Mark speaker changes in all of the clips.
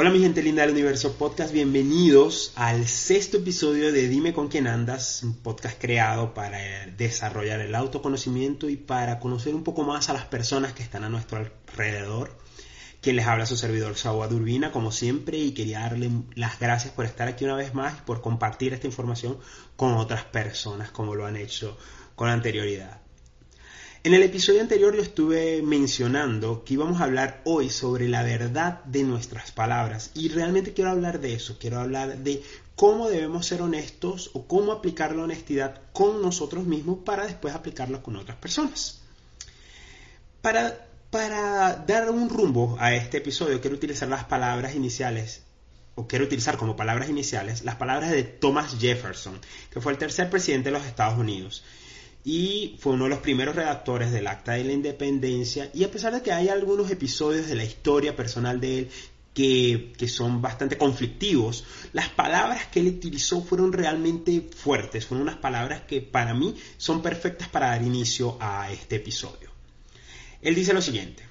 Speaker 1: Hola mi gente linda del universo podcast, bienvenidos al sexto episodio de Dime con quién andas, un podcast creado para desarrollar el autoconocimiento y para conocer un poco más a las personas que están a nuestro alrededor. Quien les habla su servidor Saúl Urbina, como siempre, y quería darle las gracias por estar aquí una vez más y por compartir esta información con otras personas como lo han hecho con anterioridad. En el episodio anterior yo estuve mencionando que íbamos a hablar hoy sobre la verdad de nuestras palabras. Y realmente quiero hablar de eso, quiero hablar de cómo debemos ser honestos o cómo aplicar la honestidad con nosotros mismos para después aplicarla con otras personas. Para, para dar un rumbo a este episodio quiero utilizar las palabras iniciales o quiero utilizar como palabras iniciales las palabras de Thomas Jefferson, que fue el tercer presidente de los Estados Unidos y fue uno de los primeros redactores del Acta de la Independencia y a pesar de que hay algunos episodios de la historia personal de él que, que, son bastante conflictivos, las palabras que él utilizó fueron realmente fuertes, fueron unas palabras que para mí son perfectas para dar inicio a este episodio. Él dice lo siguiente,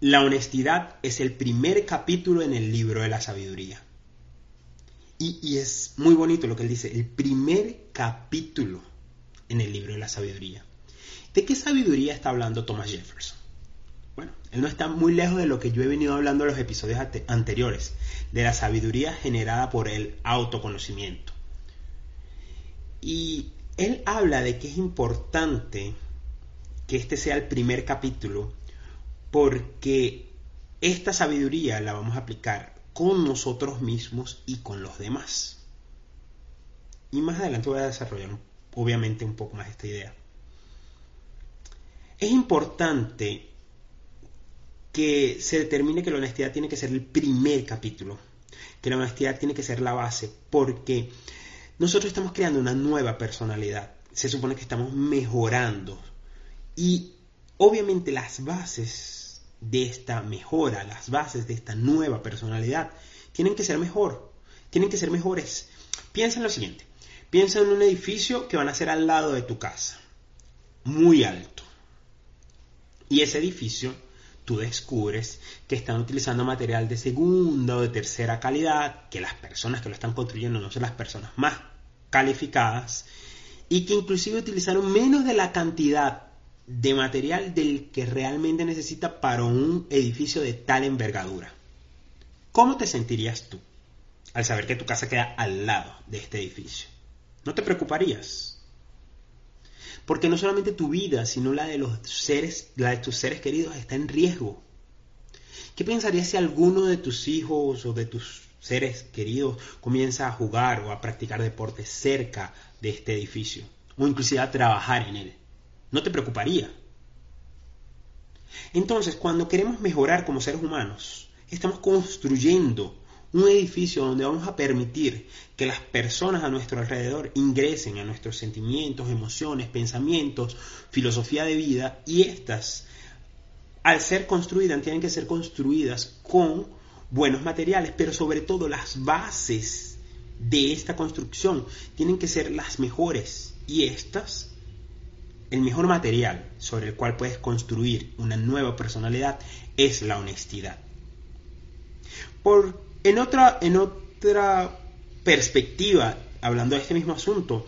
Speaker 1: la honestidad es el primer capítulo en el libro de la sabiduría. Y, y es muy bonito lo que él dice, el primer capítulo en el libro de la sabiduría. ¿De qué sabiduría está hablando Thomas Jefferson? Bueno, él no está muy lejos de lo que yo he venido hablando en los episodios anteriores, de la sabiduría generada por el autoconocimiento. Y él habla de que es importante que este sea el primer capítulo porque esta sabiduría la vamos a aplicar con nosotros mismos y con los demás. Y más adelante voy a desarrollar un obviamente un poco más esta idea. Es importante que se determine que la honestidad tiene que ser el primer capítulo, que la honestidad tiene que ser la base, porque nosotros estamos creando una nueva personalidad, se supone que estamos mejorando y obviamente las bases de esta mejora, las bases de esta nueva personalidad, tienen que ser mejor, tienen que ser mejores. Piensa en lo siguiente, Piensa en un edificio que van a ser al lado de tu casa, muy alto. Y ese edificio, tú descubres que están utilizando material de segunda o de tercera calidad, que las personas que lo están construyendo no son las personas más calificadas, y que inclusive utilizaron menos de la cantidad de material del que realmente necesita para un edificio de tal envergadura. ¿Cómo te sentirías tú al saber que tu casa queda al lado de este edificio? ¿No te preocuparías? Porque no solamente tu vida, sino la de los seres, la de tus seres queridos está en riesgo. ¿Qué pensarías si alguno de tus hijos o de tus seres queridos comienza a jugar o a practicar deporte cerca de este edificio? O inclusive a trabajar en él. ¿No te preocuparía? Entonces, cuando queremos mejorar como seres humanos, estamos construyendo un edificio donde vamos a permitir que las personas a nuestro alrededor ingresen a nuestros sentimientos, emociones, pensamientos, filosofía de vida y estas, al ser construidas, tienen que ser construidas con buenos materiales, pero sobre todo las bases de esta construcción tienen que ser las mejores y estas el mejor material sobre el cual puedes construir una nueva personalidad es la honestidad. Por en otra, en otra perspectiva, hablando de este mismo asunto,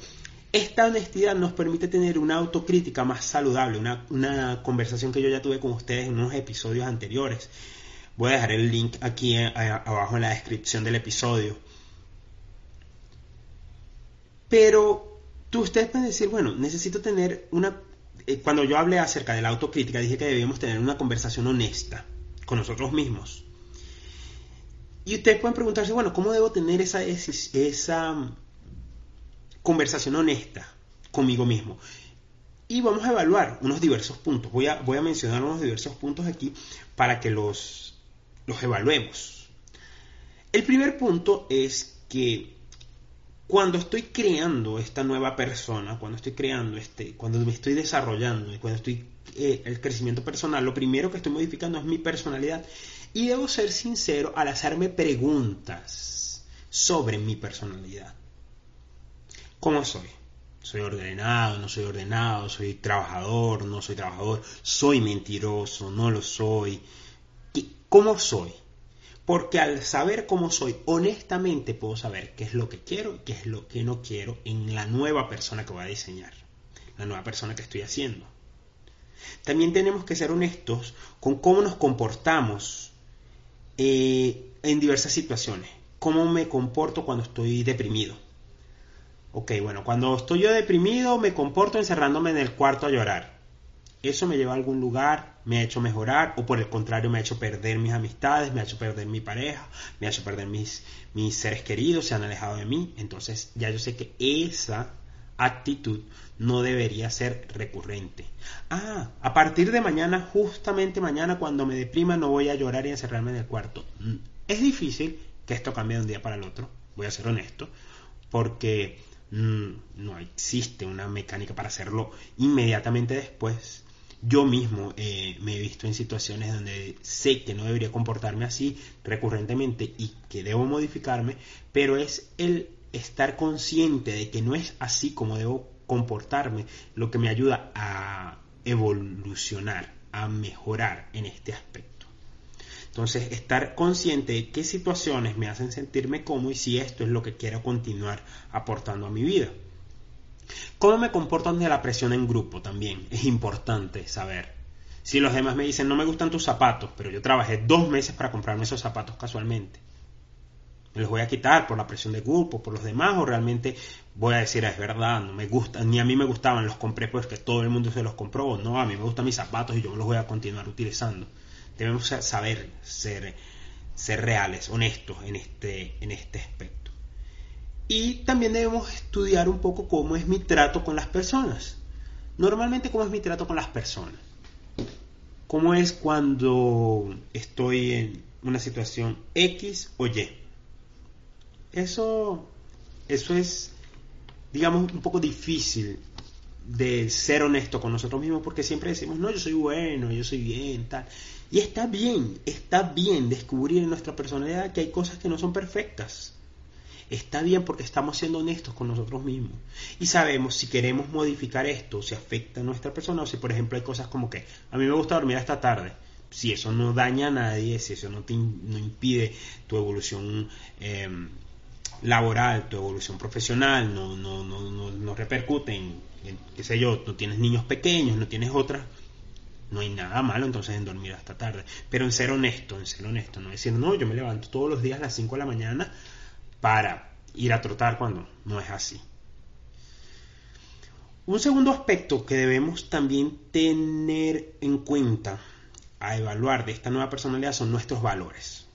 Speaker 1: esta honestidad nos permite tener una autocrítica más saludable, una, conversación que yo ya tuve con ustedes en unos episodios anteriores. Voy a dejar el link aquí eh, abajo en la descripción del episodio. Pero tú ustedes pueden decir, bueno, necesito tener una... Eh, cuando yo hablé acerca de la autocrítica, dije que debíamos tener una conversación honesta con nosotros mismos. Y ustedes pueden preguntarse, bueno, ¿cómo debo tener esa, esa conversación honesta conmigo mismo? Y vamos a evaluar unos diversos puntos. Voy a, voy a mencionar unos diversos puntos aquí para que los, los evaluemos. El primer punto es que cuando estoy creando esta nueva persona, cuando estoy creando este, cuando me estoy desarrollando y cuando estoy eh, el crecimiento personal, lo primero que estoy modificando es mi personalidad y debo ser sincero al hacerme preguntas sobre mi personalidad. ¿Cómo soy? ¿Soy ordenado? ¿No soy ordenado? ¿Soy trabajador? ¿No soy trabajador? ¿Soy mentiroso? ¿No lo soy? ¿Cómo soy? Porque al saber cómo soy, honestamente puedo saber qué es lo que quiero y qué es lo que no quiero en la nueva persona que voy a diseñar, la nueva persona que estoy haciendo. También tenemos que ser honestos con cómo nos comportamos eh, en diversas situaciones. Cómo me comporto cuando estoy deprimido. Ok, bueno, cuando estoy yo deprimido me comporto encerrándome en el cuarto a llorar eso me lleva a algún lugar, me ha hecho mejorar o por el contrario me ha hecho perder mis amistades, me ha hecho perder mi pareja, me ha hecho perder mis, mis seres queridos, se han alejado de mí. Entonces ya yo sé que esa actitud no debería ser recurrente. Ah, a partir de mañana, justamente mañana cuando me deprima no voy a llorar y encerrarme en el cuarto. Mm, es difícil que esto cambie de un día para el otro, voy a ser honesto, porque mm, no existe una mecánica para hacerlo inmediatamente después yo mismo eh, me he visto en situaciones donde sé que no debería comportarme así recurrentemente y que debo modificarme, pero es el estar consciente de que no es así como debo comportarme lo que me ayuda a evolucionar, a mejorar en este aspecto. Entonces, estar consciente de qué situaciones me hacen sentirme cómodo y si esto es lo que quiero continuar aportando a mi vida. ¿Cómo me comporto ante la presión en grupo también? Es importante saber. Si los demás me dicen, no me gustan tus zapatos, pero yo trabajé dos meses para comprarme esos zapatos casualmente. ¿Me los voy a quitar por la presión de grupo, por los demás? ¿O realmente voy a decir, es verdad, no me gustan, ni a mí me gustaban, los compré pues que todo el mundo se los compró? No, a mí me gustan mis zapatos y yo los voy a continuar utilizando. Debemos saber ser, ser reales, honestos en este, en este aspecto. Y también debemos estudiar un poco cómo es mi trato con las personas. Normalmente, cómo es mi trato con las personas. Cómo es cuando estoy en una situación X o Y. Eso, eso es, digamos, un poco difícil de ser honesto con nosotros mismos porque siempre decimos, no, yo soy bueno, yo soy bien, tal. Y está bien, está bien descubrir en nuestra personalidad que hay cosas que no son perfectas está bien porque estamos siendo honestos con nosotros mismos y sabemos si queremos modificar esto, si afecta a nuestra persona o si por ejemplo hay cosas como que a mí me gusta dormir hasta tarde. Si eso no daña a nadie, si eso no, te, no impide tu evolución eh, laboral, tu evolución profesional, no, no, no, no, repercute en, qué sé yo, no tienes niños pequeños, no tienes otras, no hay nada malo entonces en dormir hasta tarde. Pero en ser honesto, en ser honesto, no decir, no, yo me levanto todos los días a las 5 de la mañana para ir a trotar cuando no es así. Un segundo aspecto que debemos también tener en cuenta a evaluar de esta nueva personalidad son nuestros valores.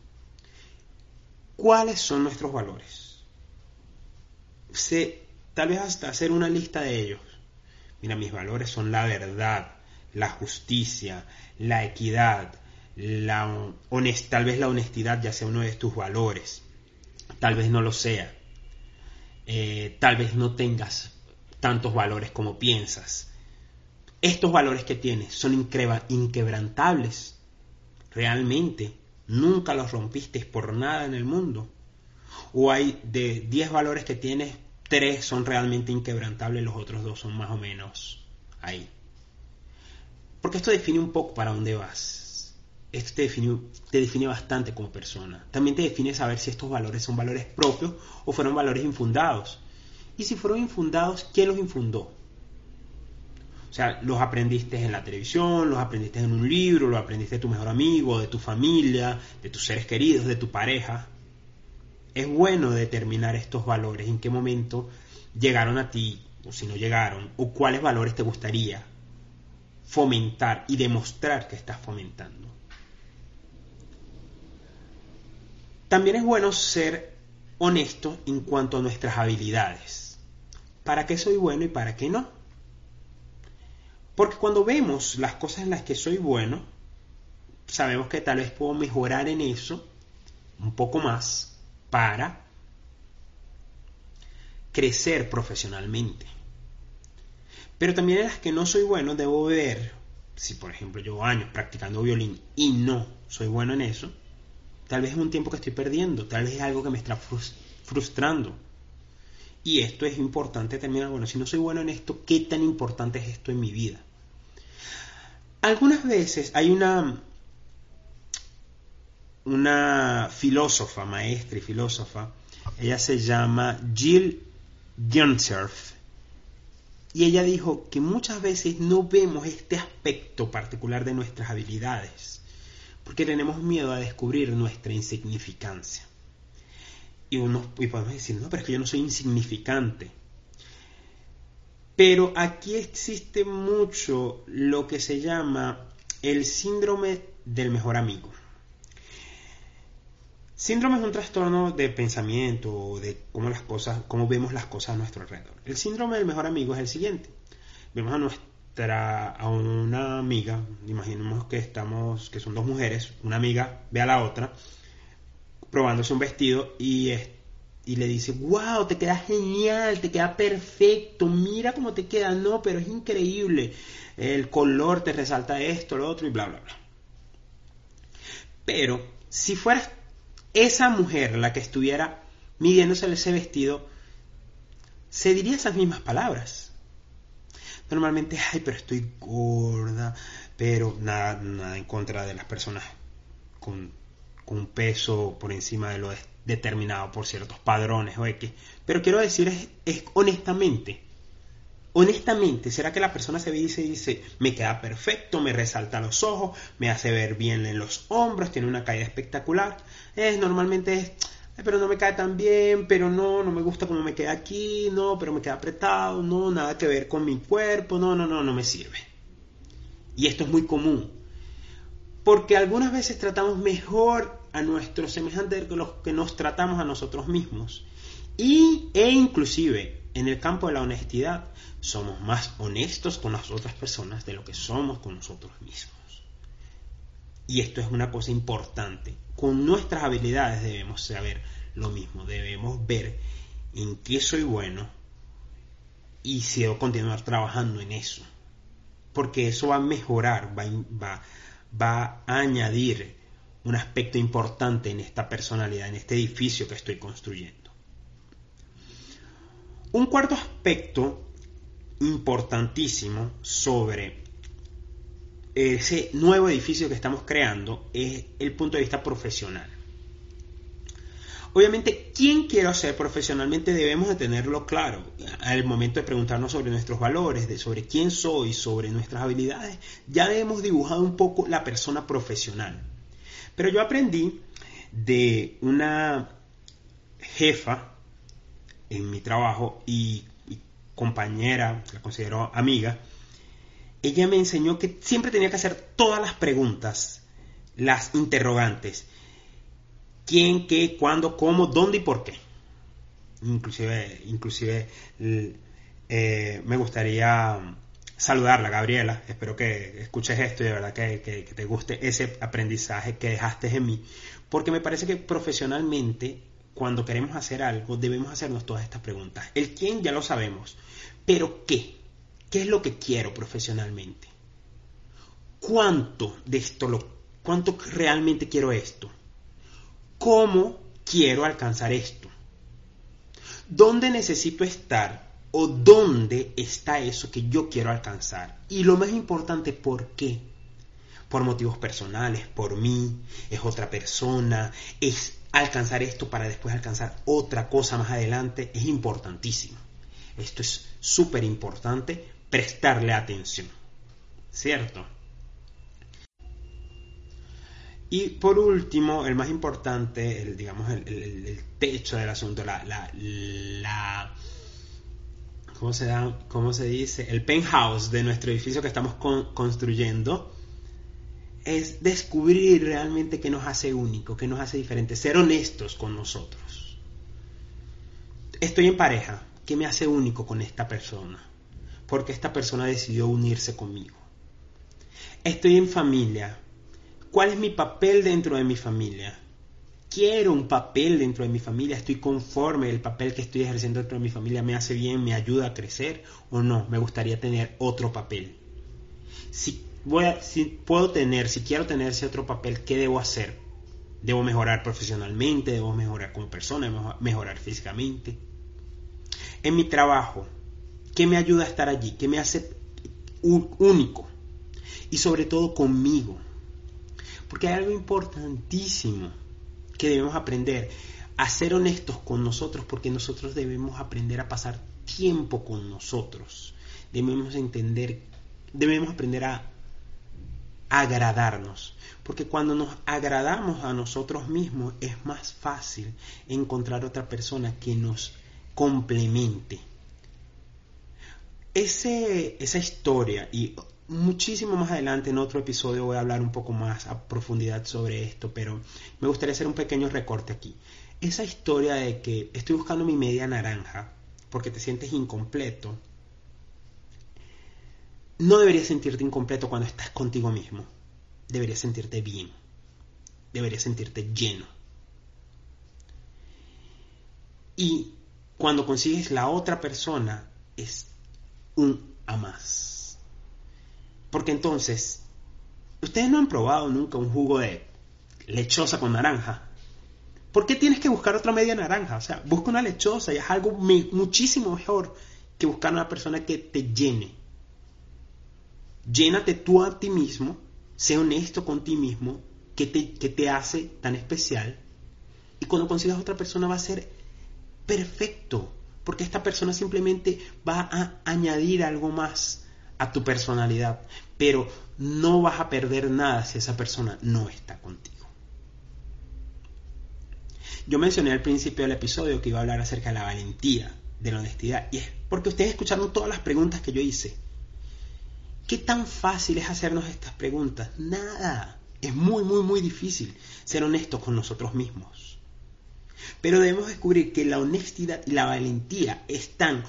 Speaker 1: ¿Cuáles son nuestros valores? Tal vez hasta hacer una lista de ellos. Mira, mis valores son la verdad, la justicia, la equidad, la tal vez la honestidad ya sea uno de tus valores tal vez no lo sea, eh, tal vez no tengas tantos valores como piensas. Estos valores que tienes son inquebrantables, realmente, nunca los rompiste por nada en el mundo. O hay de 10 valores que tienes, 3 son realmente inquebrantables, los otros dos son más o menos ahí. Porque esto define un poco para dónde vas esto te define, te define bastante como persona. También te define saber si estos valores son valores propios o fueron valores infundados. Y si fueron infundados, ¿quién los infundó? O sea, los aprendiste en la televisión, los aprendiste en un libro, los aprendiste de tu mejor amigo, de tu familia, de tus seres queridos, de tu pareja. Es bueno determinar estos valores, en qué momento llegaron a ti, o si no llegaron, o cuáles valores te gustaría fomentar y demostrar que estás fomentando. También es bueno ser honesto en cuanto a nuestras habilidades. ¿Para qué soy bueno y para qué no? Porque cuando vemos las cosas en las que soy bueno, sabemos que tal vez puedo mejorar en eso un poco más para crecer profesionalmente. Pero también en las que no soy bueno debo ver, si por ejemplo llevo años practicando violín y no soy bueno en eso, Tal vez es un tiempo que estoy perdiendo, tal vez es algo que me está frustrando. Y esto es importante terminar, bueno, si no soy bueno en esto, ¿qué tan importante es esto en mi vida? Algunas veces hay una una filósofa, maestra y filósofa, ella se llama Jill Gunsurf, y ella dijo que muchas veces no vemos este aspecto particular de nuestras habilidades, porque tenemos miedo a descubrir nuestra insignificancia. Y, y podemos decir, no, pero es que yo no soy insignificante. Pero aquí existe mucho lo que se llama el síndrome del mejor amigo. Síndrome es un trastorno de pensamiento, de cómo las cosas, cómo vemos las cosas a nuestro alrededor. El síndrome del mejor amigo es el siguiente. Vemos a nuestra, a una amiga, imaginemos que estamos, que son dos mujeres, una amiga ve a la otra probándose un vestido y, y le dice, wow, te queda genial, te queda perfecto, mira cómo te queda, no, pero es increíble, el color te resalta esto, lo otro y bla, bla, bla. Pero si fueras esa mujer la que estuviera midiéndose ese vestido, se diría esas mismas palabras. Normalmente, ay, pero estoy gorda, pero nada, nada en contra de las personas con, un peso por encima de lo determinado por ciertos padrones o X. Pero quiero decir, es, es honestamente, honestamente, ¿será que la persona se ve y dice, me queda perfecto, me resalta los ojos, me hace ver bien en los hombros, tiene una caída espectacular? Es normalmente es, pero no me cae tan bien, pero no, no me gusta cómo me queda aquí, no, pero me queda apretado, no, nada que ver con mi cuerpo, no, no, no, no me sirve. Y esto es muy común, porque algunas veces tratamos mejor a nuestros semejantes que los que nos tratamos a nosotros mismos. Y, e inclusive en el campo de la honestidad, somos más honestos con las otras personas de lo que somos con nosotros mismos. Y esto es una cosa importante. Con nuestras habilidades debemos saber lo mismo. Debemos ver en qué soy bueno y si debo continuar trabajando en eso. Porque eso va a mejorar, va, va, a añadir un aspecto importante en esta personalidad, en este edificio que estoy construyendo. Un cuarto aspecto importantísimo sobre ese nuevo edificio que estamos creando es el punto de vista profesional. Obviamente, ¿quién quiero ser profesionalmente? Debemos de tenerlo claro al momento de preguntarnos sobre nuestros valores, de sobre quién soy, sobre nuestras habilidades. Ya hemos dibujado un poco la persona profesional. Pero yo aprendí de una jefa en mi trabajo y compañera, la considero amiga, ella me enseñó que siempre tenía que hacer todas las preguntas, las interrogantes. ¿Quién, qué, cuándo, cómo, dónde y por qué? Inclusive, inclusive eh, me gustaría saludarla, Gabriela. Espero que escuches esto y de verdad que, que, te guste ese aprendizaje que dejaste en mí. Porque me parece que profesionalmente, cuando queremos hacer algo, debemos hacernos todas estas preguntas. El quién ya lo sabemos. Pero ¿qué? ¿Qué es lo que quiero profesionalmente? ¿Cuánto de esto lo, cuánto realmente quiero esto? ¿Cómo quiero alcanzar esto? ¿Dónde necesito estar o dónde está eso que yo quiero alcanzar? Y lo más importante, ¿por qué? Por motivos personales, por mí, es otra persona, es alcanzar esto para después alcanzar otra cosa más adelante, es importantísimo. Esto es súper importante prestarle atención. ¿Cierto? Y por último, el más importante, el, digamos, el, techo del asunto, la, la, ¿cómo, se da, ¿cómo se dice? El penthouse de nuestro edificio que estamos construyendo es descubrir realmente qué nos hace único, qué nos hace diferente, ser honestos con nosotros. Estoy en pareja, ¿Qué me hace único con esta persona? Porque esta persona decidió unirse conmigo. Estoy en familia. ¿Cuál es mi papel dentro de mi familia? Quiero un papel dentro de mi familia. Estoy conforme. El papel que estoy ejerciendo dentro de mi familia me hace bien, me ayuda a crecer o no. Me gustaría tener otro papel. Si, si puedo tener, si quiero tener ese otro papel, ¿qué debo hacer? Debo mejorar profesionalmente, debo mejorar como persona, debo mejorar físicamente en mi trabajo, qué me ayuda a estar allí, qué me hace único y sobre todo conmigo. Porque hay algo importantísimo que debemos aprender, a ser honestos con nosotros, porque nosotros debemos aprender a pasar tiempo con nosotros. Debemos entender, debemos aprender a agradarnos. Porque cuando nos agradamos a nosotros mismos es más fácil encontrar otra persona que nos complemente. Ese, esa historia y muchísimo más adelante en otro episodio voy a hablar un poco más a profundidad sobre esto, pero me gustaría hacer un pequeño recorte aquí. Esa historia de que estoy buscando mi media naranja porque te sientes incompleto, no deberías sentirte incompleto cuando estás contigo mismo. Deberías sentirte bien. Deberías sentirte lleno. Y cuando consigues la otra persona es un a más. Porque entonces, ustedes no han probado nunca un jugo de lechosa con naranja. ¿Por qué tienes que buscar otra media naranja? O sea, busca una lechosa y es algo muchísimo mejor que buscar una persona que te llene. Llénate tú a ti mismo, sé honesto con ti mismo, que te, que te hace tan especial. Y cuando consigas otra persona va a ser perfecto, porque esta persona simplemente va a añadir algo más a tu personalidad, pero no vas a perder nada si esa persona no está contigo. Yo mencioné al principio del episodio que iba a hablar acerca de la valentía, de la honestidad, y es porque ustedes escucharon todas las preguntas que yo hice. ¿Qué tan fácil es hacernos estas preguntas? Nada. Es muy, muy, muy difícil ser honestos con nosotros mismos. Pero debemos descubrir que la honestidad y la valentía están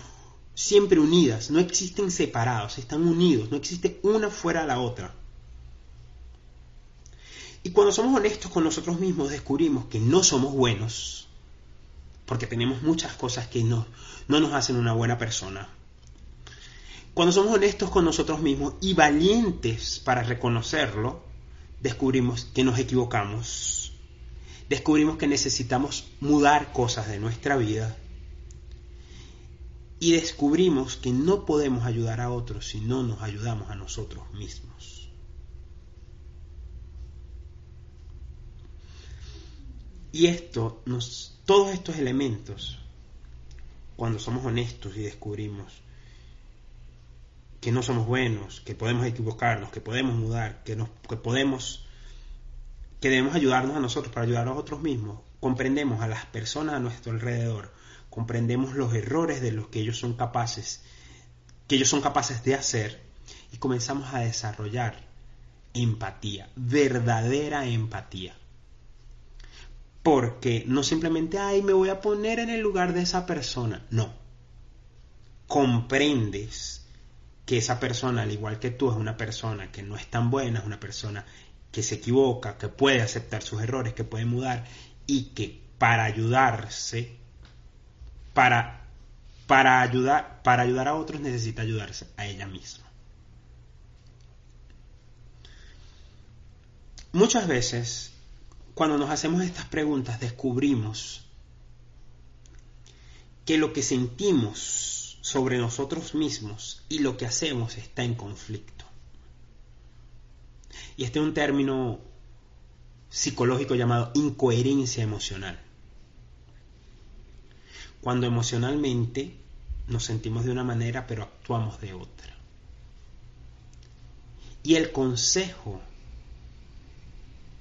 Speaker 1: siempre unidas, no existen separados, están unidos, no existe una fuera de la otra. Y cuando somos honestos con nosotros mismos descubrimos que no somos buenos, porque tenemos muchas cosas que no, no nos hacen una buena persona. Cuando somos honestos con nosotros mismos y valientes para reconocerlo, descubrimos que nos equivocamos. Descubrimos que necesitamos mudar cosas de nuestra vida. Y descubrimos que no podemos ayudar a otros si no nos ayudamos a nosotros mismos. Y esto, todos estos elementos, cuando somos honestos y descubrimos que no somos buenos, que podemos equivocarnos, que podemos mudar, que, podemos, que debemos ayudarnos a nosotros para ayudar a nosotros mismos, comprendemos a las personas a nuestro alrededor, comprendemos los errores de los que ellos son capaces, que ellos son capaces de hacer, y comenzamos a desarrollar empatía, verdadera empatía. Porque no simplemente, ay, me voy a poner en el lugar de esa persona. No. Comprendes que esa persona, al igual que tú, es una persona que no es tan buena, es una persona que se equivoca, que puede aceptar sus errores, que puede mudar y que para ayudarse, para, para, ayudar, para ayudar a otros necesita ayudarse a ella misma. Muchas veces, cuando nos hacemos estas preguntas, descubrimos que lo que sentimos sobre nosotros mismos y lo que hacemos está en conflicto. Y este es un término psicológico llamado incoherencia emocional. Cuando emocionalmente nos sentimos de una manera pero actuamos de otra. Y el consejo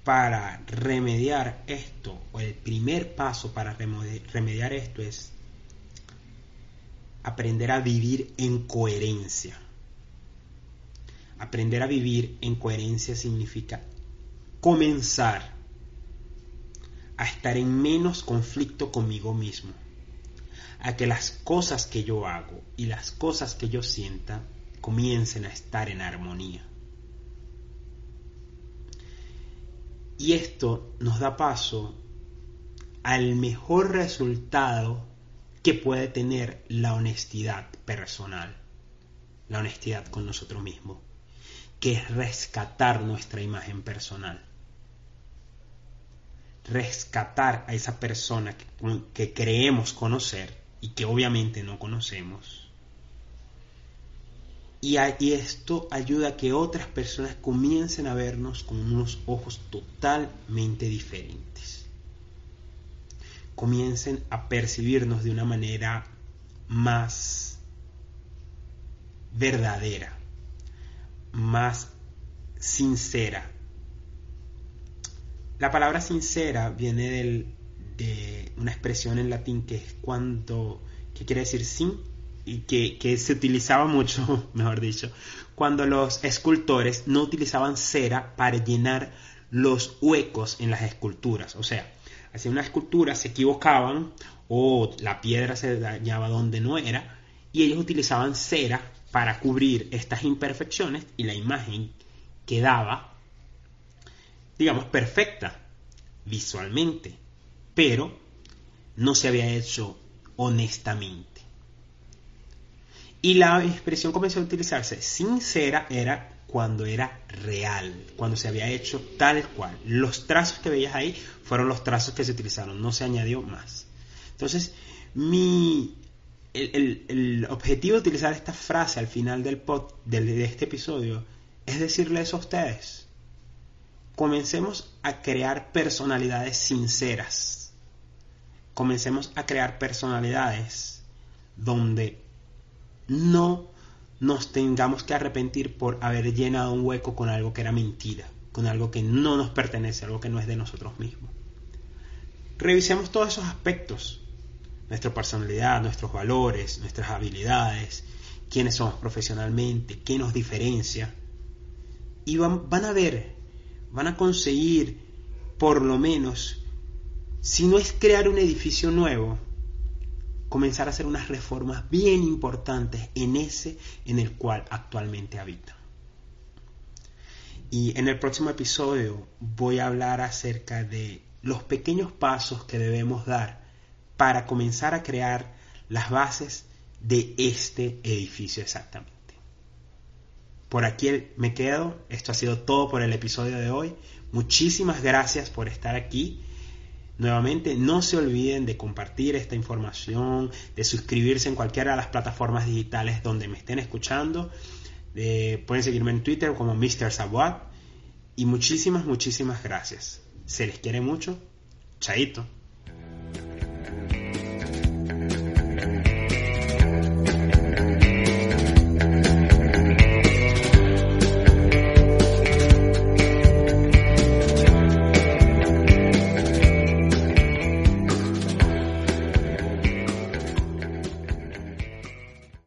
Speaker 1: para remediar esto, o el primer paso para remediar esto es aprender a vivir en coherencia. Aprender a vivir en coherencia significa comenzar a estar en menos conflicto conmigo mismo. A que las cosas que yo hago y las cosas que yo sienta comiencen a estar en armonía. Y esto nos da paso al mejor resultado que puede tener la honestidad personal, la honestidad con nosotros mismos, que es rescatar nuestra imagen personal. Rescatar a esa persona que, creemos conocer y que obviamente no conocemos. Y, y esto ayuda a que otras personas comiencen a vernos con unos ojos totalmente diferentes. Comiencen a percibirnos de una manera más verdadera, más sincera. La palabra sincera viene de una expresión en latín que es cuando, que quiere decir sin, y que, que se utilizaba mucho, mejor dicho, cuando los escultores no utilizaban cera para llenar los huecos en las esculturas. O sea, hacían una escultura, se equivocaban o la piedra se dañaba donde no era y ellos utilizaban cera para cubrir estas imperfecciones y la imagen quedaba, digamos, perfecta visualmente, pero no se había hecho honestamente. Y la expresión comenzó a utilizarse sincera era cuando era real, cuando se había hecho tal cual. Los trazos que veías ahí fueron los trazos que se utilizaron, no se añadió más. Entonces, mi, el, objetivo de utilizar esta frase al final del pod, de este episodio es decirles a ustedes, comencemos a crear personalidades sinceras. Comencemos a crear personalidades donde no nos tengamos que arrepentir por haber llenado un hueco con algo que era mentira, con algo que no nos pertenece, algo que no es de nosotros mismos. Revisemos todos esos aspectos nuestra personalidad, nuestros valores, nuestras habilidades, quiénes somos profesionalmente, qué nos diferencia. Y van, a ver, van a conseguir, por lo menos, si no es crear un edificio nuevo, comenzar a hacer unas reformas bien importantes en ese en el cual actualmente habitan. Y en el próximo episodio voy a hablar acerca de los pequeños pasos que debemos dar para comenzar a crear las bases de este edificio exactamente. Por aquí me quedo. Esto ha sido todo por el episodio de hoy. Muchísimas gracias por estar aquí. Nuevamente, no se olviden de compartir esta información, de suscribirse en cualquiera de las plataformas digitales donde me estén escuchando. Eh, pueden seguirme en Twitter como Mr. Sabuat. Y muchísimas, muchísimas gracias. Se les quiere mucho. Chaito.